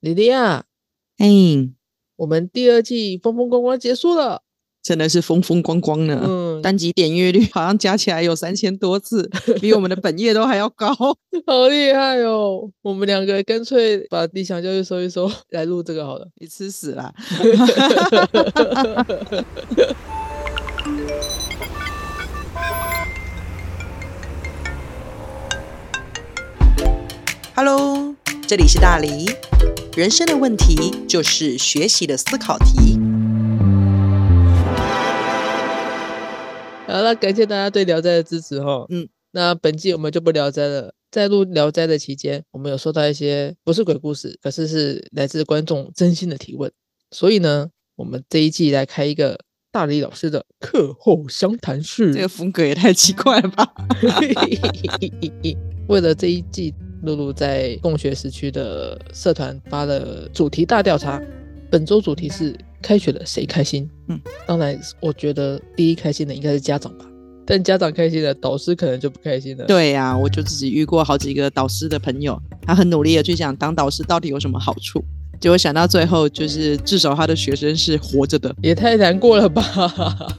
莉莉亚，哎，我们第二季风风光光结束了。真的是风风光光呢。嗯，单集点阅率好像加起来有三千多次，比我们的本业都还要高。好厉害哦！我们两个干脆把理想教育收一收，来录这个好了。你吃屎啦！Hello，这里是大黎。人生的问题就是学习的思考题。好了，感谢大家对《聊斋》的支持哈。嗯，那本季我们就不聊斋了。在录《聊斋》的期间，我们有收到一些不是鬼故事，可是是来自观众真心的提问。所以呢，我们这一季来开一个大李老师的课后详谈室。这个风格也太奇怪了吧！为了这一季，露露在共学时区的社团发了主题大调查，本周主题是开学了谁开心？嗯，当然，我觉得第一开心的应该是家长吧，但家长开心了，导师可能就不开心了。，对呀、我就自己遇过好几个导师的朋友，他很努力的去想当导师到底有什么好处，结果想到最后就是至少他的学生是活着的。也太难过了吧。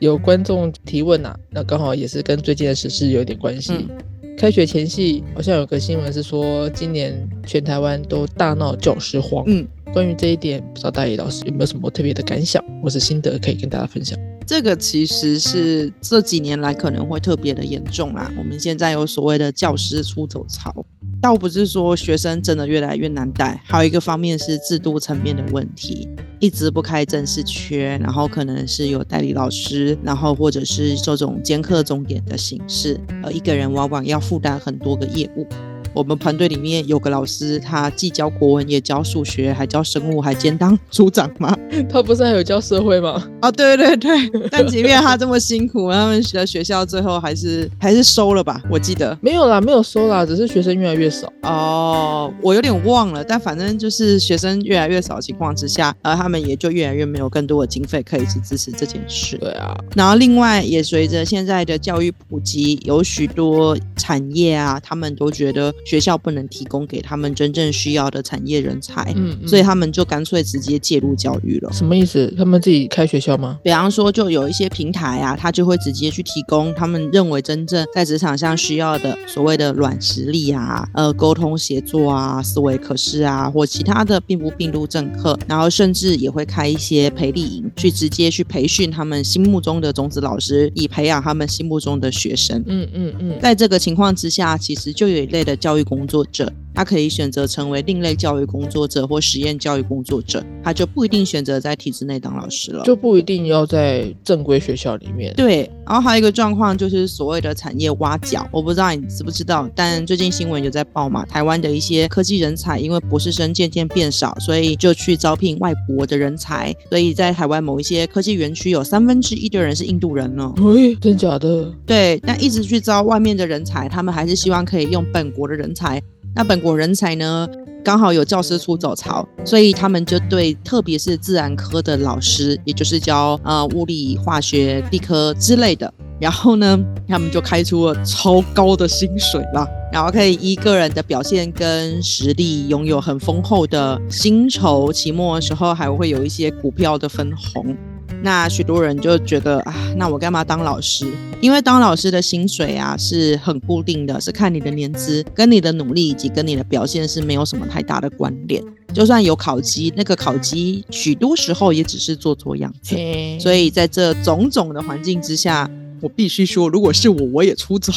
有观众提问呐、那刚好也是跟最近的时事有一点关系。嗯开学前夕，好像有个新闻是说，今年全台湾都大闹教师荒。嗯，关于这一点，不知道大野老师有没有什么特别的感想或是心得可以跟大家分享？这个其实是这几年来可能会特别的严重啦。我们现在有所谓的教师出走潮，倒不是说学生真的越来越难带，还有一个方面是制度层面的问题，一直不开正式缺，然后可能是有代理老师，然后或者是这种兼课重点的形式，呃，一个人往往要负担很多个业务。我们团队里面有个老师，他既教国文，也教数学，还教生物，还兼当组长嘛。他不是还有教社会吗？啊，对对对，但即便他这么辛苦，他们的学校最后还是还是收了吧？我记得没有啦，没有收啦，只是学生越来越少。哦，我有点忘了，但反正就是学生越来越少的情况之下，呃，他们也就越来越没有更多的经费可以去支持这件事。对啊，然后另外也随着现在的教育普及，有许多产业啊，他们都觉得学校不能提供给他们真正需要的产业人才，嗯，嗯所以他们就干脆直接介入教育了。什么意思？他们自己开学校吗？比方说，就有一些平台啊，他就会直接去提供他们认为真正在职场上需要的所谓的软实力啊，呃，沟通协作啊，思维可视啊，或其他的并不并入正课，然后甚至也会开一些培力营，去直接去培训他们心目中的种子老师，以培养他们心目中的学生。嗯嗯嗯，在这个情况之下，其实就有一类的教育工作者，他可以选择成为另类教育工作者或实验教育工作者，他就不一定选择在体制内当老师了。就不一定要在正规学校里面。对，然后还有一个状况就是所谓的产业挖角，我不知道你知不知道，但最近新闻有在报嘛，台湾的一些科技人才因为博士生渐渐变少，所以就去招聘外国的人才，所以在台湾某一些科技园区有三分之一的人是印度人呢。喂，真假的？对，但一直去招外面的人才，他们还是希望可以用本国的人人才。那本国人才呢，刚好有教师出走潮，所以他们就对，特别是自然科的老师，也就是教呃物理、化学、地科之类的，然后呢，他们就开出了超高的薪水啦，然后可以依个人的表现跟实力，拥有很丰厚的薪酬，期末的时候还会有一些股票的分红。那许多人就觉得啊，那我干嘛当老师？因为当老师的薪水啊是很固定的，是看你的年资、跟你的努力以及跟你的表现是没有什么太大的关联。就算有考绩，那个考绩许多时候也只是做做样子。所以在这种种的环境之下，我必须说，如果是我，我也出走。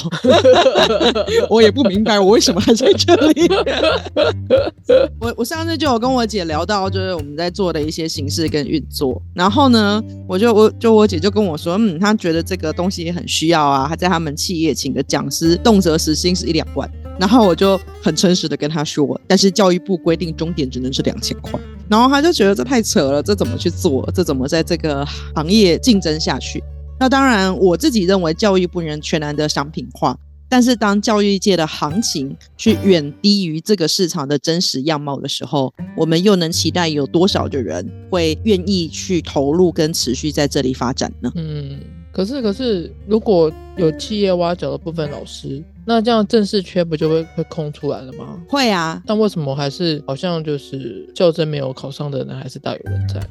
我也不明白我为什么还在这里。我我上次就有跟我姐聊到，就是我们在做的一些形式跟运作。然后呢，我就我就我姐就跟我说，嗯，她觉得这个东西也很需要啊。她在他们企业请的讲师，动辄时薪是一两万。然后我就很诚实的跟她说，但是教育部规定终点只能是两千块。然后她就觉得这太扯了，这怎么去做？这怎么在这个行业竞争下去？那当然，我自己认为教育不能全然的商品化，但是当教育界的行情去远低于这个市场的真实样貌的时候，我们又能期待有多少的人会愿意去投入跟持续在这里发展呢？嗯，可是可是，如果有企业挖角的部分老师，那这样正式缺不就会会空出来了吗？会啊，但为什么还是好像就是较真没有考上的人还是大有人在？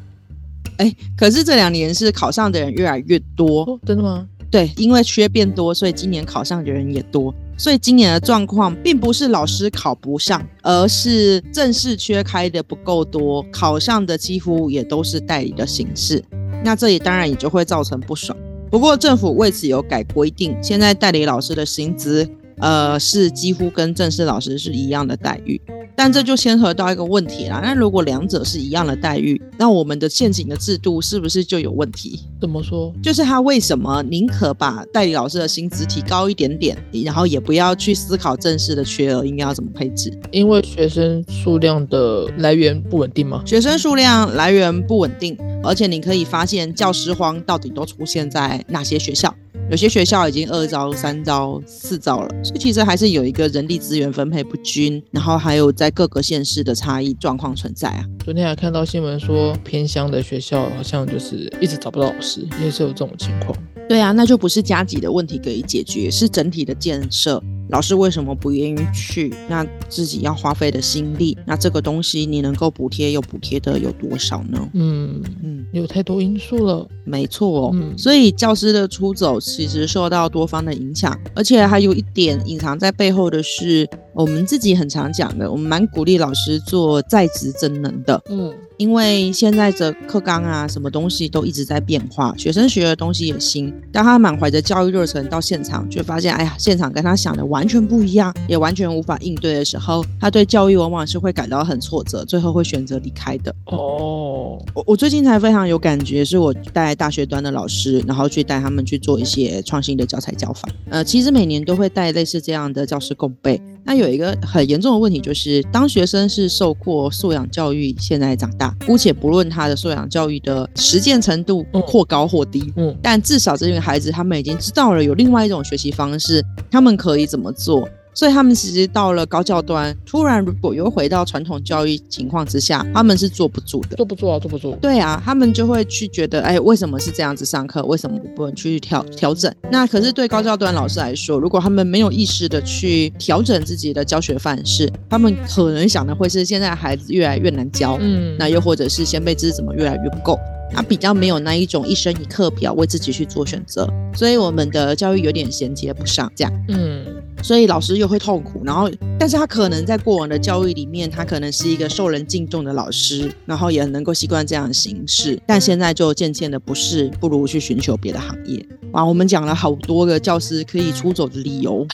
哎，可是这两年是考上的人越来越多，哦，真的吗？对，因为缺变多，所以今年考上的人也多。所以今年的状况并不是老师考不上，而是正式缺开的不够多，考上的几乎也都是代理的形式。那这里当然也就会造成不爽。不过政府为此有改规定，现在代理老师的薪资，呃，是几乎跟正式老师是一样的待遇。但这就牵扯到一个问题啦。那如果两者是一样的待遇，那我们的现行的制度是不是就有问题？怎么说？就是他为什么宁可把代理老师的薪资提高一点点，然后也不要去思考正式的缺额应该要怎么配置？因为学生数量的来源不稳定吗？学生数量来源不稳定，而且你可以发现教师荒到底都出现在哪些学校？有些学校已经二招、三招、四招了，所以其实还是有一个人力资源分配不均，然后还有在各个县市的差异状况存在啊。昨天还看到新闻说，偏乡的学校好像就是一直找不到老师，也是有这种情况。对啊，那就不是加急的问题可以解决，是整体的建设。老师为什么不愿意去？那自己要花费的心力，那这个东西你能够补贴又补贴的有多少呢？嗯嗯，有太多因素了。没错，嗯，所以教师的出走其实受到多方的影响，而且还有一点隐藏在背后的是，我们自己很常讲的，我们蛮鼓励老师做在职真能的。嗯。因为现在的课纲啊，什么东西都一直在变化，学生学的东西也新。当他满怀着教育热忱到现场，却发现，哎呀，现场跟他想的完全不一样，也完全无法应对的时候，他对教育往往是会感到很挫折，最后会选择离开的。哦，我我最近才非常有感觉，是我带大学端的老师，然后去带他们去做一些创新的教材教法。呃，其实每年都会带类似这样的教师共备。那有一个很严重的问题，就是当学生是受过素养教育，现在长大，姑且不论他的素养教育的实践程度或高或低，嗯，但至少这群孩子他们已经知道了有另外一种学习方式，他们可以怎么做。所以他们其实到了高教端，突然如果又回到传统教育情况之下，他们是坐不住的。坐不住啊，坐不住。对啊，他们就会去觉得，哎，为什么是这样子上课？为什么不能去调调整？那可是对高教端老师来说，如果他们没有意识的去调整自己的教学范式，他们可能想的会是现在孩子越来越难教，嗯，那又或者是先辈知识怎么越来越不够，他比较没有那一种一生一课表为自己去做选择，所以我们的教育有点衔接不上，这样，嗯。所以老师又会痛苦，然后，但是他可能在过往的教育里面，他可能是一个受人敬重的老师，然后也能够习惯这样的形式，但现在就渐渐的不是，不如去寻求别的行业。哇，我们讲了好多个教师可以出走的理由，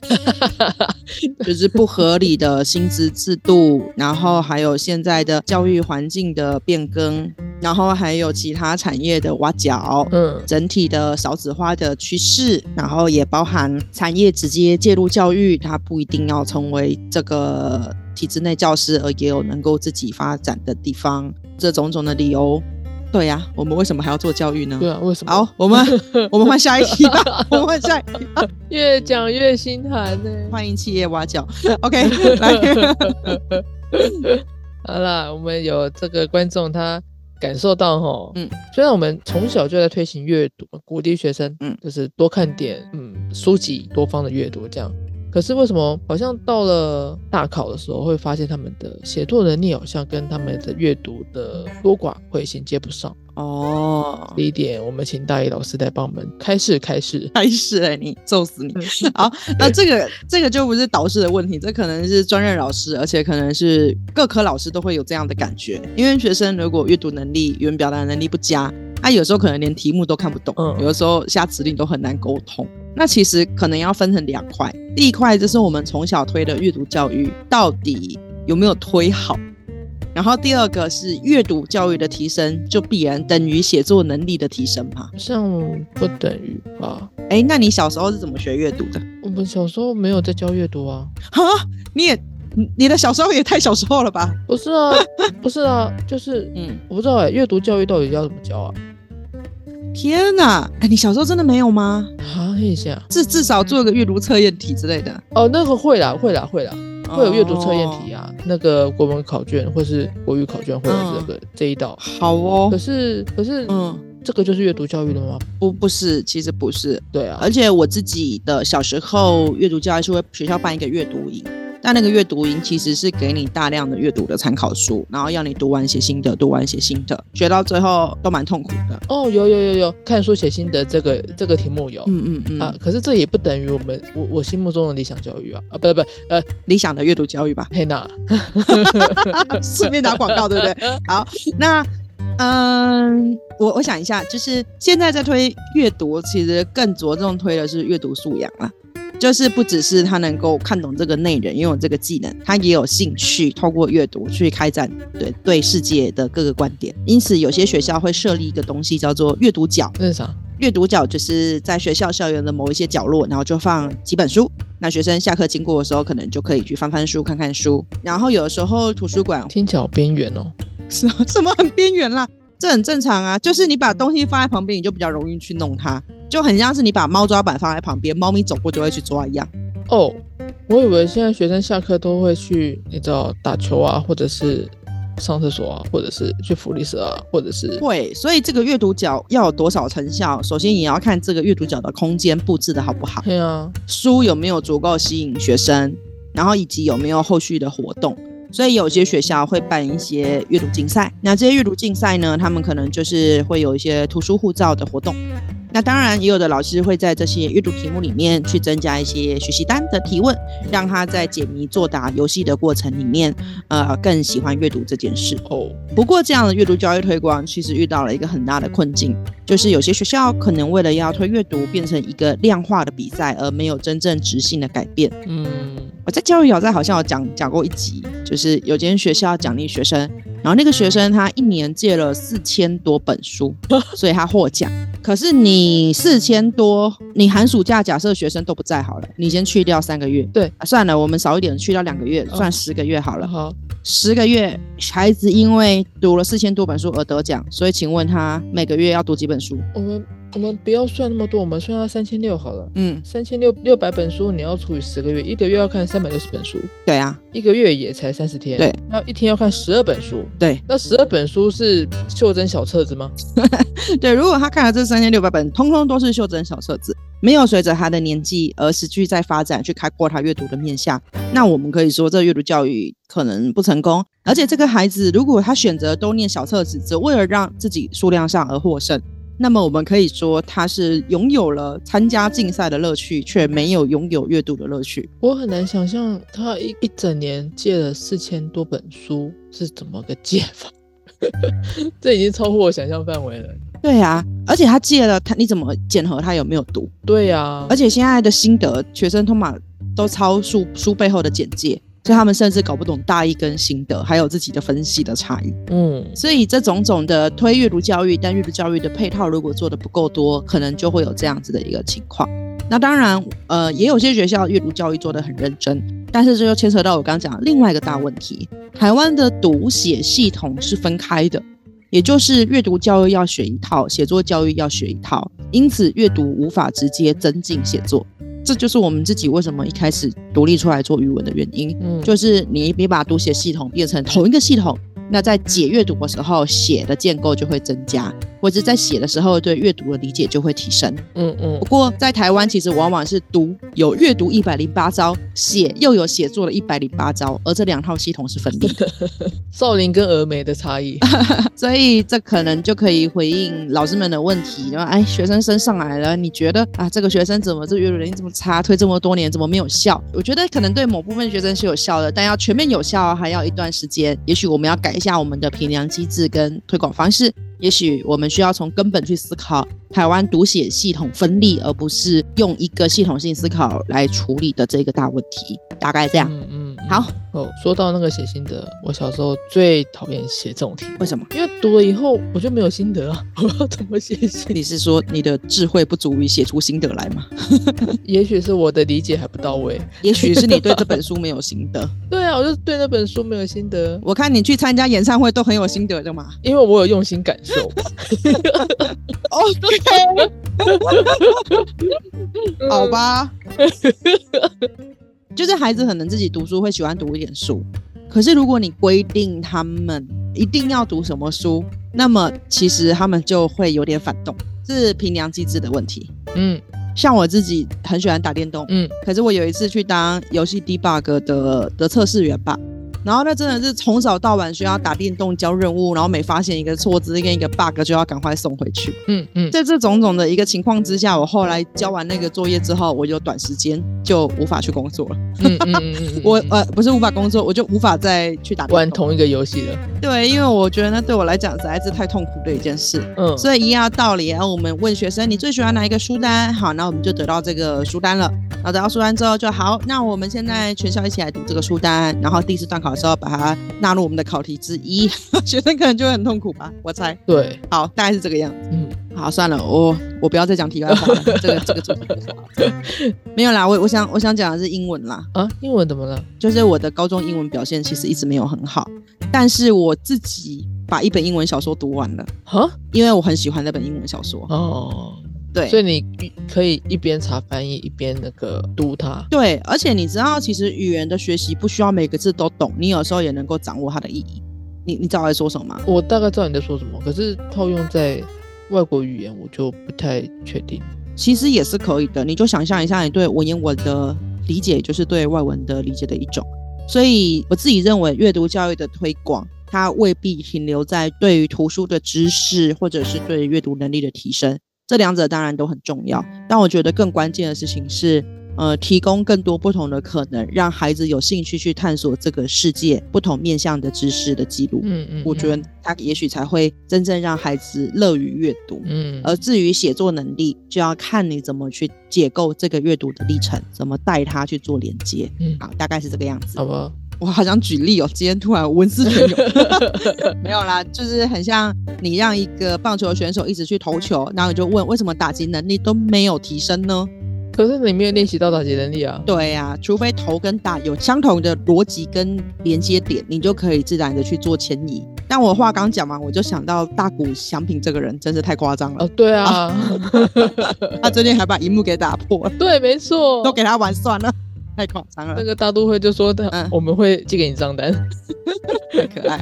就是不合理的薪资制度，然后还有现在的教育环境的变更，然后还有其他产业的挖角，嗯，整体的少子化的趋势，然后也包含产业直接介入教育，它不一定要成为这个体制内教师，而也有能够自己发展的地方，这种种的理由。对呀，我们为什么还要做教育呢？对啊，为什么？好，我们 我们换下一题吧。我们换下一题。越讲越心寒呢。欢迎企业挖角。OK，来。好了，我们有这个观众，他感受到哈，嗯，虽然我们从小就在推行阅读，鼓励学生，嗯，就是多看点，嗯，书籍，多方的阅读这样。可是为什么好像到了大考的时候，会发现他们的写作能力好像跟他们的阅读的多寡会衔接不上哦。第一点，我们请大一老师来帮我们开示开示开示哎，你揍死你！好，那这个这个就不是导师的问题，这可能是专任老师，而且可能是各科老师都会有这样的感觉。因为学生如果阅读能力、语言表达能力不佳，他有时候可能连题目都看不懂，有的时候下指令都很难沟通。那其实可能要分成两块，第一块就是我们从小推的阅读教育到底有没有推好，然后第二个是阅读教育的提升就必然等于写作能力的提升吗？像不等于吧？哎，那你小时候是怎么学阅读的？我们小时候没有在教阅读啊。哈，你也你的小时候也太小时候了吧？不是啊，不是啊，就是嗯，我不知道哎，阅读教育到底要怎么教啊？天呐，哎，你小时候真的没有吗？啊，一下，至至少做个阅读测验题之类的。哦，那个会啦，会啦，会啦，会有阅读测验题啊。那个国文考卷或是国语考卷会有这个这一道。好哦。可是可是，嗯，这个就是阅读教育了吗？不不是，其实不是。对啊，而且我自己的小时候阅读教育是会学校办一个阅读营，但那个阅读营其实是给你大量的阅读的参考书，然后要你读完写心得，读完写心得，学到最后都蛮痛苦的。哦，有有有有，看书写心得这个这个题目有。嗯嗯嗯，啊，可是这也不等于我们我我心目中的理想教育啊啊，不不呃，理想的阅读教育吧。黑娜，顺便打广告，对不对？好，那嗯，我我想一下，就是现在在推阅读，其实更着重推的是阅读素养啦。就是不只是他能够看懂这个内容，拥有这个技能，他也有兴趣透过阅读去开展对对世界的各个观点。因此，有些学校会设立一个东西叫做阅读角。那是啥？阅读角就是在学校校园的某一些角落，然后就放几本书。那学生下课经过的时候，可能就可以去翻翻书、看看书。然后有的时候图书馆听起来好边缘哦，什什么很边缘啦？这很正常啊，就是你把东西放在旁边，你就比较容易去弄它，就很像是你把猫抓板放在旁边，猫咪走过就会去抓一样。哦，我以为现在学生下课都会去，你知道打球啊，或者是上厕所啊，或者是去福利社啊，或者是会。所以这个阅读角要有多少成效，首先也要看这个阅读角的空间布置的好不好，对啊，书有没有足够吸引学生，然后以及有没有后续的活动。所以有些学校会办一些阅读竞赛，那这些阅读竞赛呢，他们可能就是会有一些图书护照的活动。那当然，也有的老师会在这些阅读题目里面去增加一些学习单的提问，让他在解谜作答游戏的过程里面，呃，更喜欢阅读这件事。哦，不过这样的阅读教育推广其实遇到了一个很大的困境，就是有些学校可能为了要推阅读变成一个量化的比赛，而没有真正执行的改变。嗯，我在教育有在好像有讲讲过一集，就是有间学校奖励学生，然后那个学生他一年借了四千多本书，所以他获奖。可是你四千多，你寒暑假假设学生都不在好了，你先去掉三个月，对啊，算了，我们少一点，去掉两个月，算十个月好了。好，十个月，孩子因为读了四千多本书而得奖，所以请问他每个月要读几本书？我们我们不要算那么多，我们算到三千六好了。嗯，三千六六百本书，你要除以十个月，一个月要看三百六十本书，对啊，一个月也才三十天。对，那一天要看十二本书，对那十二本书是袖珍小册子吗？对。如果他看了这三千六百本，通通都是袖珍小册子，没有随着他的年纪而持续在发展，去开阔他阅读的面向，那我们可以说这阅读教育可能不成功。而且这个孩子如果他选择都念小册子，只为了让自己数量上而获胜。那么我们可以说，他是拥有了参加竞赛的乐趣，却没有拥有阅读的乐趣。我很难想象他一一整年借了四千多本书是怎么个借法，这已经超乎我想象范围了。对啊，而且他借了他，你怎么检核他有没有读？对呀、而且现在的心得，学生通马都抄书书背后的简介，所以他们甚至搞不懂大意跟心得，还有自己的分析的差异。嗯，所以这种种的推阅读教育，但阅读教育的配套如果做的不够多，可能就会有这样子的一个情况。那当然，呃，也有些学校阅读教育做得很认真，但是这就牵扯到我刚刚讲的另外一个大问题：台湾的读写系统是分开的，也就是阅读教育要学一套，写作教育要学一套，因此阅读无法直接增进写作。这就是我们自己为什么一开始独立出来做语文的原因。嗯，就是你你把读写系统变成同一个系统，那在解阅读的时候，写的建构就会增加，或者在写的时候对阅读的理解就会提升。嗯嗯不过在台湾，其实往往是读有阅读一百零八招，写又有写作的一百零八招，而这两套系统是分离的，少林跟峨眉的差异。所以这可能就可以回应老师们的问题。然后，哎，学生升上来了，你觉得啊，这个学生怎么这个阅读能力这么差，推这么多年怎么没有效？我觉得可能对某部分学生是有效的，但要全面有效还要一段时间。也许我们要改下我们的评量机制跟推广方式。也许我们需要从根本去思考台湾读写系统分立，而不是用一个系统性思考来处理的这个大问题。大概这样。嗯嗯，嗯好。哦，说到那个写心得，我小时候最讨厌写这种题，为什么？因为读了以后我就没有心得啊，我要怎么写信？你是说你的智慧不足以写出心得来吗？也许是我的理解还不到位。也许是你对这本书没有心得。对啊，我就对那本书没有心得，我看你去参加演唱会都很有心得的嘛。因为我有用心感受。OK，好吧。就是孩子可能自己读书会喜欢读一点书，可是如果你规定他们一定要读什么书，那么其实他们就会有点反动，是评量机制的问题。嗯像我自己很喜欢打电动，嗯，可是我有一次去当游戏 debug 的的测试员吧，然后那真的是从早到晚需要打电动交任务，然后每发现一个错字跟一个 bug 就要赶快送回去。嗯嗯，在这种种的一个情况之下，我后来交完那个作业之后，我就短时间就无法去工作了。嗯嗯嗯嗯，我呃不是无法工作，我就无法再去打。玩同一个游戏了。对，因为我觉得那对我来讲实在是太痛苦的一件事。嗯，所以一样的道理，我们问学生你最喜欢哪一个书单？好，那我们就得到这个书单了。然后得到书单之后就好，那我们现在全校一起来读这个书单，然后第一次段考的时候把它纳入我们的考题之一。学生可能就会很痛苦吧，我猜。对，好，大概是这个样子。嗯好，算了，我我不要再讲题外话了，这个这个主题。没有啦，我我想我想讲的是英文啦，啊，英文怎么了？就是我的高中英文表现其实一直没有很好，但是我自己把一本英文小说读完了，哈？因为我很喜欢那本英文小说。哦，对，所以你可以一边查翻译一边那个读它。对，而且你知道，其实语言的学习不需要每个字都懂，你有时候也能够掌握它的意义。你你知道我在说什么吗？我大概知道你在说什么，可是套用在外国语言，我就不太确定。其实也是可以的，你就想象一下，你对文言文的理解，就是对外文的理解的一种。所以我自己认为，阅读教育的推广，它未必停留在对于图书的知识，或者是对于阅读能力的提升，这两者当然都很重要。但我觉得更关键的事情是，呃，提供更多不同的可能，让孩子有兴趣去探索这个世界不同面向的知识的记录。嗯嗯，我觉得他也许才会真正让孩子乐于阅读。嗯，而至于写作能力，就要看你怎么去解构这个阅读的历程，怎么带他去做连接。嗯，好，大概是这个样子。好吧，我好想举例哦，今天突然文思泉涌。没有啦，就是很像你让一个棒球选手一直去投球，然后你就问为什么打击能力都没有提升呢？可是你没有练习到打击能力啊。对呀、除非投跟打有相同的逻辑跟连接点，你就可以自然的去做迁移。但我话刚讲完，我就想到大谷翔平这个人真是太夸张了，哦，对啊，他最近还把荧幕给打破了，对，没错，都给他玩算了，太夸张了那，个大都会就说的，嗯我们会寄给你账单。太可爱。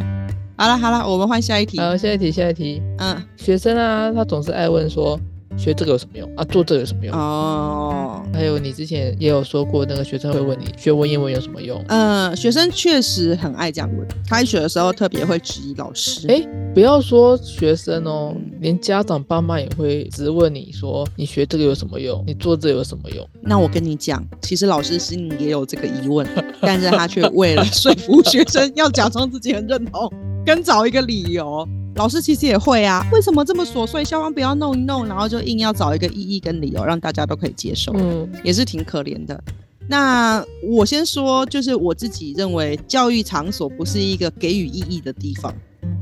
好了好了，我们换下一题。好，下一题，下一题，嗯，学生啊，他总是爱问说，学这个有什么用啊？做这个有什么用？哦，还有你之前也有说过，那个学生会问你学文言文有什么用？嗯，学生确实很爱这样问，开学的时候特别会质疑老师。哎不要说学生哦，连家长爸妈也会直问你说，你学这个有什么用？你做这个有什么用？那我跟你讲，其实老师心里也有这个疑问，但是他却为了说服学生，要假装自己很认同，跟找一个理由。老师其实也会啊，为什么这么琐碎？校方不要弄一弄，然后就硬要找一个意义跟理由，让大家都可以接受，嗯也是挺可怜的。那我先说，就是我自己认为，教育场所不是一个给予意义的地方，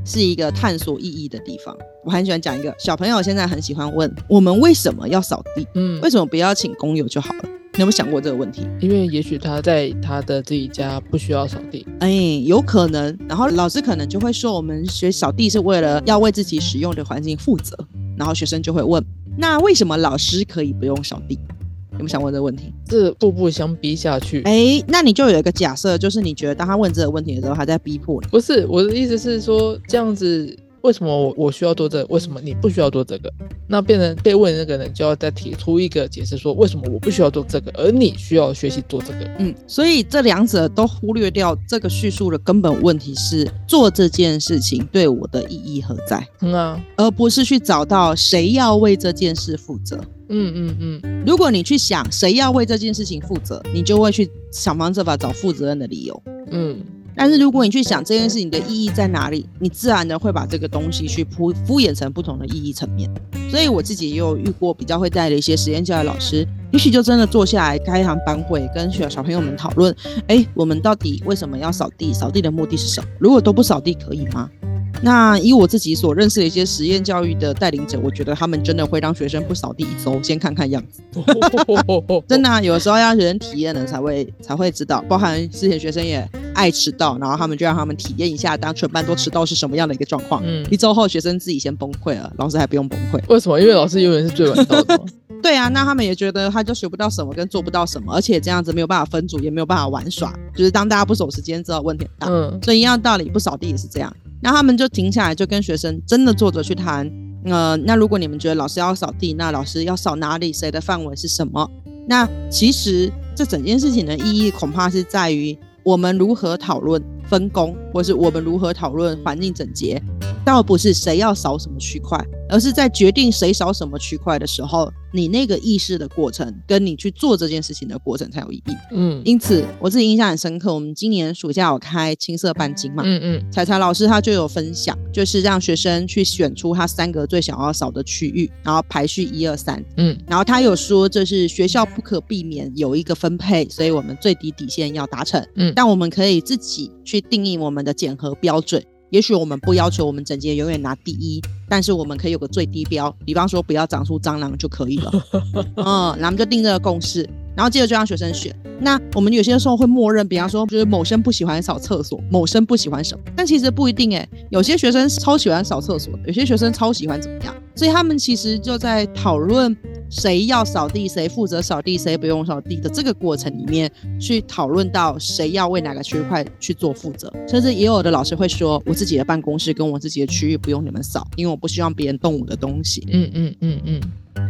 是一个探索意义的地方。我很喜欢讲一个小朋友现在很喜欢问我们为什么要扫地，嗯为，什么不要请工友就好了？你有没有想过这个问题？因为也许他在他的自己家不需要扫地，哎，有可能。然后老师可能就会说，我们学扫地是为了要为自己使用的环境负责。然后学生就会问，那为什么老师可以不用扫地？有没有想过这个问题？这步步相逼下去。哎，那你就有一个假设，就是你觉得当他问这个问题的时候，他在逼迫你。不是我的意思是说，这样子为什么我我需要做这个？为什么你不需要做这个？那变成被问的那个人就要再提出一个解释，说为什么我不需要做这个，而你需要学习做这个。嗯，所以这两者都忽略掉这个叙述的根本问题是做这件事情对我的意义何在，嗯啊，而不是去找到谁要为这件事负责。嗯嗯嗯，如果你去想谁要为这件事情负责，你就会去想方设法找负责任的理由。嗯，但是如果你去想这件事情的意义在哪里，你自然的会把这个东西去铺敷衍成不同的意义层面。所以我自己也有遇过比较会带的一些实验教育老师，也许就真的坐下来开一堂班会，跟小小朋友们讨论，哎，我们到底为什么要扫地？扫地的目的是什么？如果都不扫地可以吗？那以我自己所认识的一些实验教育的带领者，我觉得他们真的会让学生不扫地一周，先看看样子。真的、啊，有时候要让学生体验了才会才会知道。包含之前学生也爱迟到，然后他们就让他们体验一下当全班都迟到是什么样的一个状况。嗯，一周后，学生自己先崩溃了，老师还不用崩溃。为什么？因为老师永远是最晚到的。对啊，那他们也觉得他就学不到什么，跟做不到什么，而且这样子没有办法分组，也没有办法玩耍，就是当大家不守时间之后，问题很大。嗯所以一样道理，不扫地也是这样。那他们就停下来，就跟学生真的坐着去谈。呃，那如果你们觉得老师要扫地，那老师要扫哪里？谁的范围是什么？那其实这整件事情的意义，恐怕是在于我们如何讨论。分工，或是我们如何讨论环境整洁，倒不是谁要扫什么区块，而是在决定谁扫什么区块的时候，你那个意识的过程，跟你去做这件事情的过程才有意义。嗯因此，我自己印象很深刻。我们今年暑假有开青色班金嘛，嗯嗯彩彩老师他就有分享，就是让学生去选出他三个最想要扫的区域，然后排序一二三。嗯然后他有说这是学校不可避免有一个分配，所以我们最低底线要达成。嗯但我们可以自己去定义我们的检核标准。也许我们不要求我们整洁永远拿第一，但是我们可以有个最低标，比方说不要长出蟑螂就可以了。嗯，然后我们就定这个共识，然后接着就让学生选。那我们有些时候会默认，比方说就是某生不喜欢扫厕所，某生不喜欢什么，但其实不一定诶，有些学生超喜欢扫厕所的，有些学生超喜欢怎么样，所以他们其实就在讨论谁要扫地，谁负责扫地，谁不用扫地的这个过程里面，去讨论到谁要为哪个区块去做负责，甚至也有的老师会说，我自己的办公室跟我自己的区域不用你们扫，因为我不希望别人动我的东西。嗯嗯嗯嗯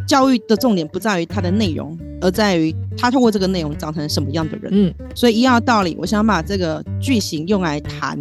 教育的重点不在于它的内容，而在于他透过这个内容长成什么样的人。嗯所以一样的道理，我想把这个句型用来谈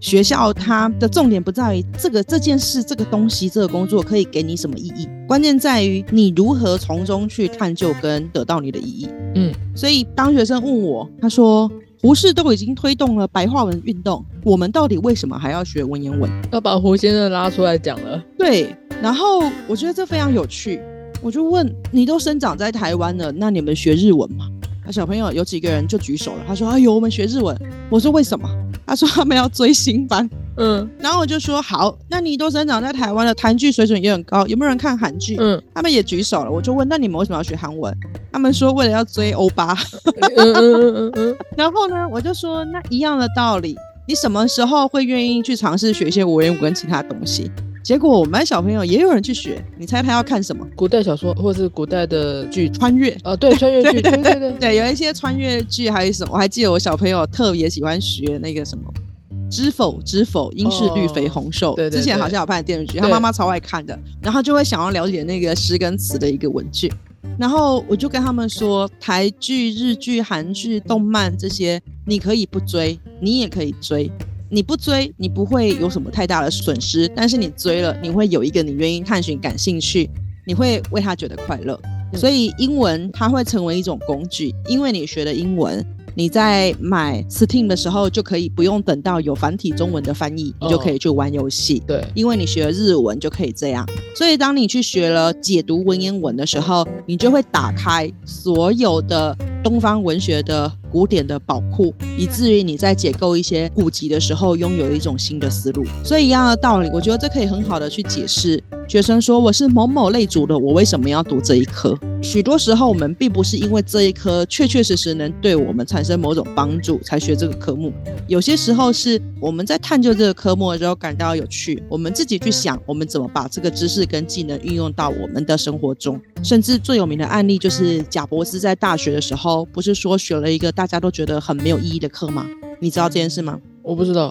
学校，它的重点不在于这个这件事、这个东西、这个工作可以给你什么意义，关键在于你如何从中去探究跟得到你的意义。嗯，所以当学生问我，他说。胡适都已经推动了白话文运动，我们到底为什么还要学文言文？要把胡先生拉出来讲了。对，然后我觉得这非常有趣，我就问你都生长在台湾了，那你们学日文吗？啊小朋友有几个人就举手了，他说：“哎呦，我们学日文。”我说：“为什么？”他说：“他们要追新番。嗯”然后我就说：“好，那你都生长在台湾了，韩剧水准也很高，有没有人看韩剧？”嗯他们也举手了，我就问：“那你们为什么要学韩文？”他们说：“为了要追欧巴。”嗯嗯嗯嗯嗯然后呢，我就说：“那一样的道理，你什么时候会愿意去尝试学一些文言文跟其他东西？”结果我们班小朋友也有人去学，你猜他要看什么？古代小说或是古代的剧穿越。啊，对穿越剧，对对对，对，有一些穿越剧，还有什么？我还记得我小朋友特别喜欢学那个什么“知否知否，应是绿肥红瘦”对对之前好像有拍电视剧，他妈妈超爱看的，然后就会想要了解那个诗跟词的一个文句。然后我就跟他们说，台剧、日剧、韩剧、动漫这些，你可以不追，你也可以追。你不追，你不会有什么太大的损失；但是你追了，你会有一个你愿意探寻、感兴趣，你会为他觉得快乐。嗯所以英文它会成为一种工具，因为你学了英文，你在买 Steam 的时候就可以不用等到有繁体中文的翻译，你就可以去玩游戏。对，因为你学了日文就可以这样，所以当你去学了解读文言文的时候，你就会打开所有的东方文学的古典的宝库，以至于你在解构一些古籍的时候，拥有一种新的思路。所以一样的道理，我觉得这可以很好的去解释学生说我是某某类族的，我为什么要读这一科？许多时候我们并不是因为这一科确确实实能对我们产生某种帮助才学这个科目，有些时候是我们在探究这个科目的时候感到有趣，我们自己去想我们怎么把这个知识跟技能运用到我们的生活中。甚至最有名的案例就是贾伯斯在大学的时候，不是说学了一个大家都觉得很没有意义的课吗？你知道这件事吗？我不知道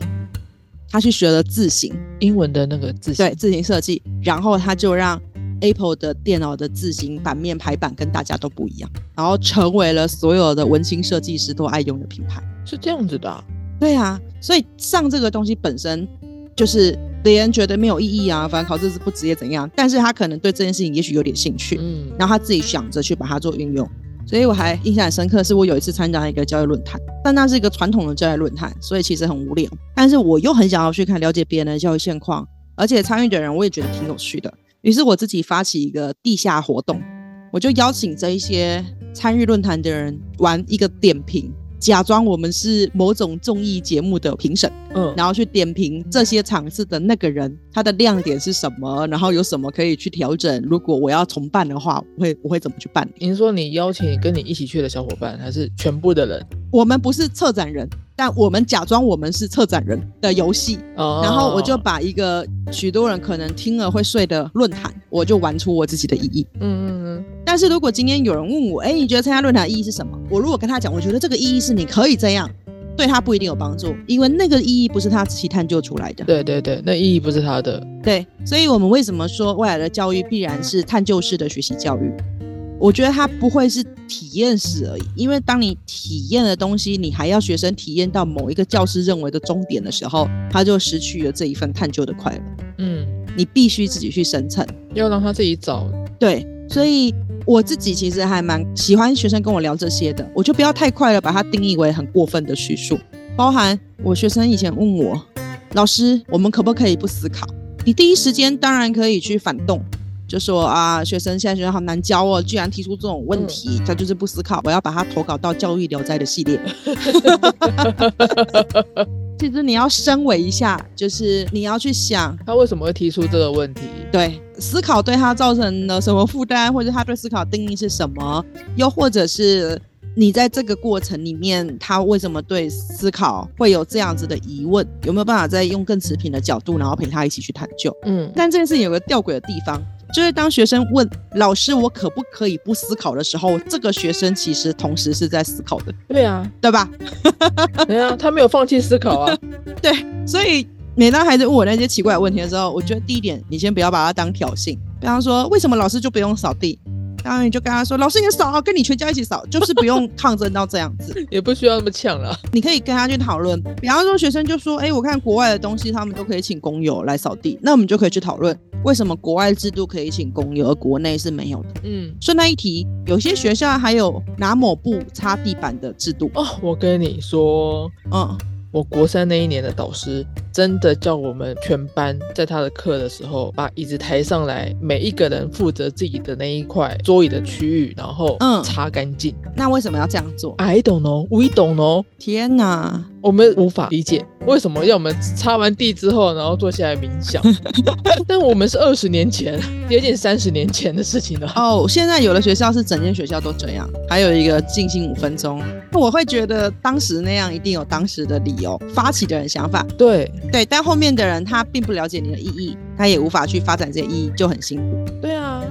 他去学了字形，英文的那个字形对，字形设计，然后他就让 Apple 的电脑的字形版面排版跟大家都不一样，然后成为了所有的文青设计师都爱用的品牌。是这样子的啊，对啊，所以上这个东西本身就是别人觉得没有意义啊，反正考这是不职业怎样，但是他可能对这件事情也许有点兴趣，嗯然后他自己想着去把它做运用。所以我还印象深刻，是我有一次参加一个教育论坛，但那是一个传统的教育论坛，所以其实很无聊。但是我又很想要去看了解别人的教育现况，而且参与的人我也觉得挺有趣的。于是我自己发起一个地下活动，我就邀请这一些参与论坛的人玩一个点评，假装我们是某种综艺节目的评审。嗯，然后去点评这些场次的那个人，他的亮点是什么，然后有什么可以去调整。如果我要重办的话，我会我会怎么去办理？您说你邀请跟你一起去的小伙伴，还是全部的人？我们不是策展人，但我们假装我们是策展人的游戏。哦，然后我就把一个许多人可能听了会睡的论坛，我就玩出我自己的意义。嗯嗯嗯但是如果今天有人问我，哎，你觉得参加论坛意义是什么？我如果跟他讲，我觉得这个意义是你可以这样，对他不一定有帮助，因为那个意义不是他自己探究出来的。对对对，那意义不是他的。对，所以我们为什么说未来的教育必然是探究式的学习教育？我觉得它不会是体验式而已，因为当你体验的东西，你还要学生体验到某一个教师认为的终点的时候，他就失去了这一份探究的快乐。嗯，你必须自己去生成，要让他自己找。对，所以我自己其实还蛮喜欢学生跟我聊这些的，我就不要太快了把它定义为很过分的叙述。包含我学生以前问我，老师，我们可不可以不思考？你第一时间当然可以去反动。就说啊，学生现在学生好难教哦，居然提出这种问题，他就是不思考。我要把他投稿到教育聊斋的系列。其实你要升维一下，就是你要去想他为什么会提出这个问题，对，思考对他造成了什么负担，或者他对思考定义是什么，又或者是你在这个过程里面，他为什么对思考会有这样子的疑问，有没有办法再用更持平的角度，然后陪他一起去探究？嗯，但这件事情有个吊诡的地方。就是当学生问老师我可不可以不思考的时候，这个学生其实同时是在思考的。对啊，对吧？对啊，他没有放弃思考啊。对，所以每当孩子问我那些奇怪的问题的时候，我觉得第一点，你先不要把它当挑衅。比方说，为什么老师就不用扫地？然后你就跟他说：“老师也扫，跟你全家一起扫，就是不用抗争到这样子，也不需要那么呛了。你可以跟他去讨论。比方说，学生就说：‘哎，我看国外的东西，他们都可以请工友来扫地。’那我们就可以去讨论，为什么国外制度可以请工友，而国内是没有的？嗯，顺带一提，有些学校还有拿抹布擦地板的制度哦。我跟你说，嗯。”我国三那一年的导师真的叫我们全班在他的课的时候，把椅子抬上来，每一个人负责自己的那一块桌椅的区域，然后嗯擦干净。那为什么要这样做？I don't know, we don't know。天哪！我们无法理解为什么要我们擦完地之后，然后坐下来冥想。但我们是二十年前，接近三十年前的事情了。哦，现在有的学校是整间学校都这样，还有一个静心五分钟。我会觉得当时那样一定有当时的理由，发起的人想法。对对，但后面的人他并不了解你的意义，他也无法去发展这些意义，就很辛苦。对啊，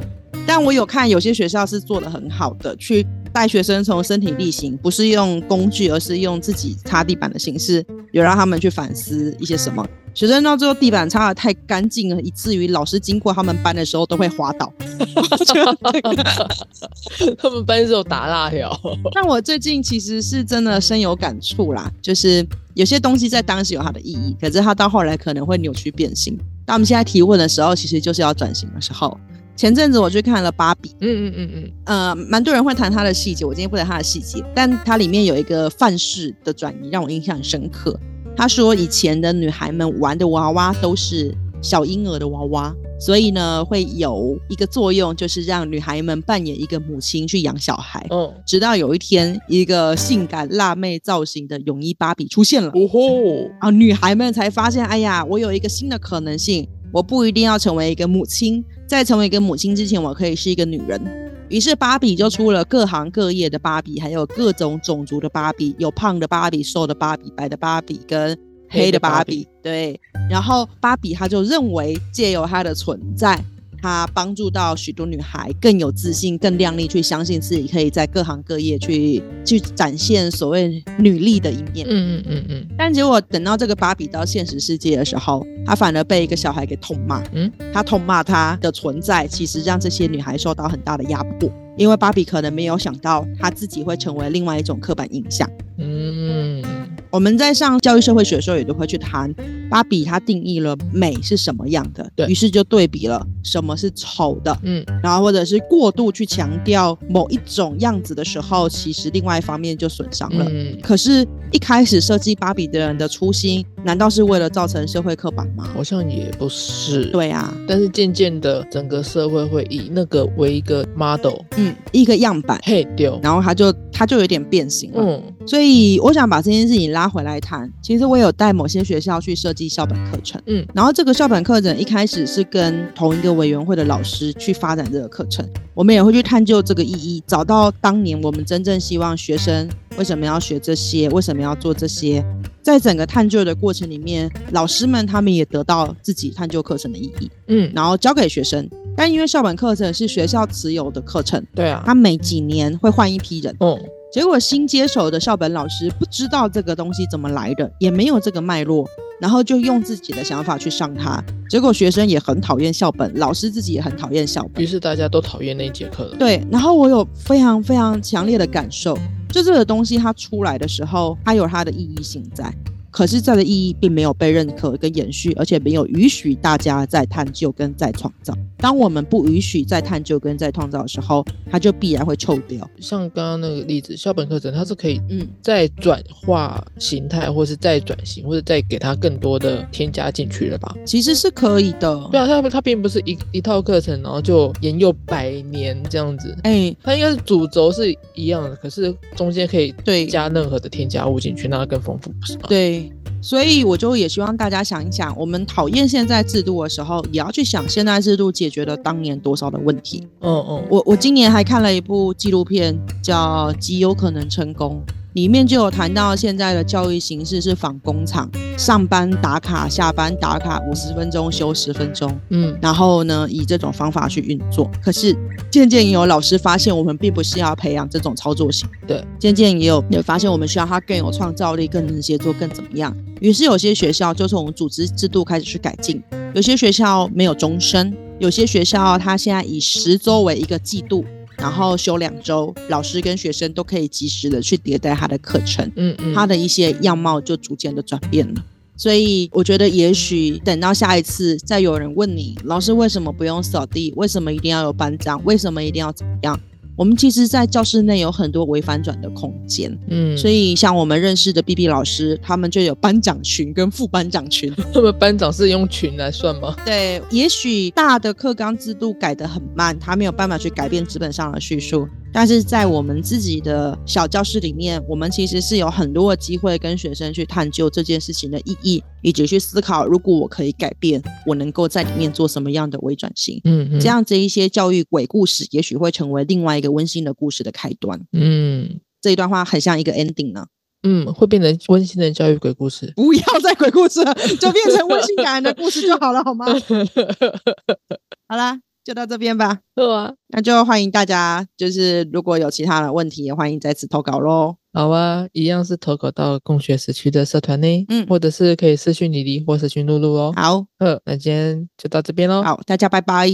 但我有看有些学校是做的很好的，去。带学生从身体力行，不是用工具，而是用自己擦地板的形式，有让他们去反思一些什么。学生到最后地板擦的太干净了，以至于老师经过他们班的时候都会滑倒。他们班是有打蜡条。但我最近其实是真的深有感触啦，就是有些东西在当时有它的意义，可是它到后来可能会扭曲变形。当我们现在提问的时候，其实就是要转型的时候。前阵子我去看了《芭比》，嗯嗯嗯嗯，呃，蛮多人会谈它的细节，我今天不谈它的细节，但它里面有一个范式的转移让我印象很深刻。他说以前的女孩们玩的娃娃都是小婴儿的娃娃，所以呢会有一个作用，就是让女孩们扮演一个母亲去养小孩。嗯，直到有一天，一个性感辣妹造型的泳衣芭比出现了，哦吼，啊，女孩们才发现，哎呀，我有一个新的可能性。我不一定要成为一个母亲，在成为一个母亲之前，我可以是一个女人。于是芭比就出了各行各业的芭比，还有各种种族的芭比，有胖的芭比、瘦的芭比、白的芭比跟黑的芭比。对，然后芭比她就认为借由她的存在。它帮助到许多女孩更有自信、更靓丽，去相信自己可以在各行各业去去展现所谓女力的一面。嗯嗯嗯嗯。但结果等到这个芭比到现实世界的时候，她反而被一个小孩给痛骂。嗯，他痛骂她的存在，其实让这些女孩受到很大的压迫，因为芭比可能没有想到她自己会成为另外一种刻板印象。嗯。我们在上教育社会学的时候，也都会去谈芭比，她定义了美是什么样的，对于是就对比了什么是丑的，嗯，然后或者是过度去强调某一种样子的时候，其实另外一方面就损伤了。嗯，可是，一开始设计芭比的人的初心，难道是为了造成社会刻板吗？好像也不是。对啊，但是渐渐的，整个社会会以那个为一个 model，嗯，一个样板，嘿丢，然后他就他就有点变形了。嗯，所以我想把这件事情。拉回来谈，其实我有带某些学校去设计校本课程，嗯，然后这个校本课程一开始是跟同一个委员会的老师去发展这个课程，我们也会去探究这个意义，找到当年我们真正希望学生为什么要学这些，为什么要做这些。在整个探究的过程里面，老师们他们也得到自己探究课程的意义，嗯，然后教给学生。但因为校本课程是学校持有的课程，对啊，他每几年会换一批人，哦，结果新接手的校本老师不知道这个东西怎么来的，也没有这个脉络，然后就用自己的想法去上它，结果学生也很讨厌校本，老师自己也很讨厌校本于。是大家都讨厌那一节课了。对，然后我有非常非常强烈的感受，就这个东西它出来的时候，它有它的意义性在，可是这的意义并没有被认可跟延续，而且没有允许大家再探究跟再创造。当我们不允许再探究跟再创造的时候，它就必然会臭掉。像刚刚那个例子，校本课程它是可以嗯，再转化形态，或是再转型，或者再给它更多的添加进去了吧？其实是可以的。对啊，它它并不是一一套课程，然后就沿用百年这样子。哎，它应该是主轴是一样的，可是中间可以对加任何的添加物进去，让它更丰富，不是吗？对，所以我就也希望大家想一想，我们讨厌现在制度的时候，也要去想现在制度解决了当年多少的问题。嗯嗯，我我今年还看了一部纪录片，叫《极有可能成功》，里面就有谈到现在的教育形式是仿工厂，上班打卡，下班打卡，五十分钟休十分钟，嗯然后呢以这种方法去运作。可是渐渐也有老师发现，我们并不是要培养这种操作型。对，渐渐也有也发现，我们需要他更有创造力，更能协作，更怎么样？于是有些学校就从组织制度开始去改进，有些学校没有终身，有些学校它现在以十周为一个季度，然后休两周，老师跟学生都可以及时的去迭代他的课程，嗯嗯，他的一些样貌就逐渐的转变了。所以我觉得，也许等到下一次再有人问你，老师为什么不用扫地？为什么一定要有班长？为什么一定要怎么样？我们其实，在教室内有很多微反转的空间。嗯，所以，像我们认识的 B B 老师，他们就有班长群跟副班长群。他们班长是用群来算吗？对，也许大的课纲制度改得很慢，他没有办法去改变纸本上的叙述。但是在我们自己的小教室里面，我们其实是有很多的机会跟学生去探究这件事情的意义，以及去思考，如果我可以改变，我能够在里面做什么样的微转型。嗯嗯，这，样这一些教育鬼故事，也许会成为另外一个温馨的故事的开端。嗯这一段话很像一个 ending 呢。嗯，会变成温馨的教育鬼故事。不要再鬼故事了，就变成温馨感人的故事就好了，好吗？好啦，就到这边吧。好啊，那就欢迎大家，就是如果有其他的问题，也欢迎再次投稿喽。好啊，一样是投稿到共学时区的社团呢，嗯或者是可以私讯李丽或私讯露露哦。好，好，那今天就到这边喽，好，大家拜拜。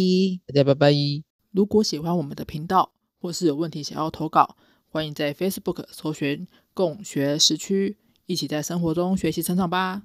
大家拜拜。如果喜欢我们的频道，或是有问题想要投稿，欢迎在 Facebook 搜寻“共学时区”，一起在生活中学习成长吧。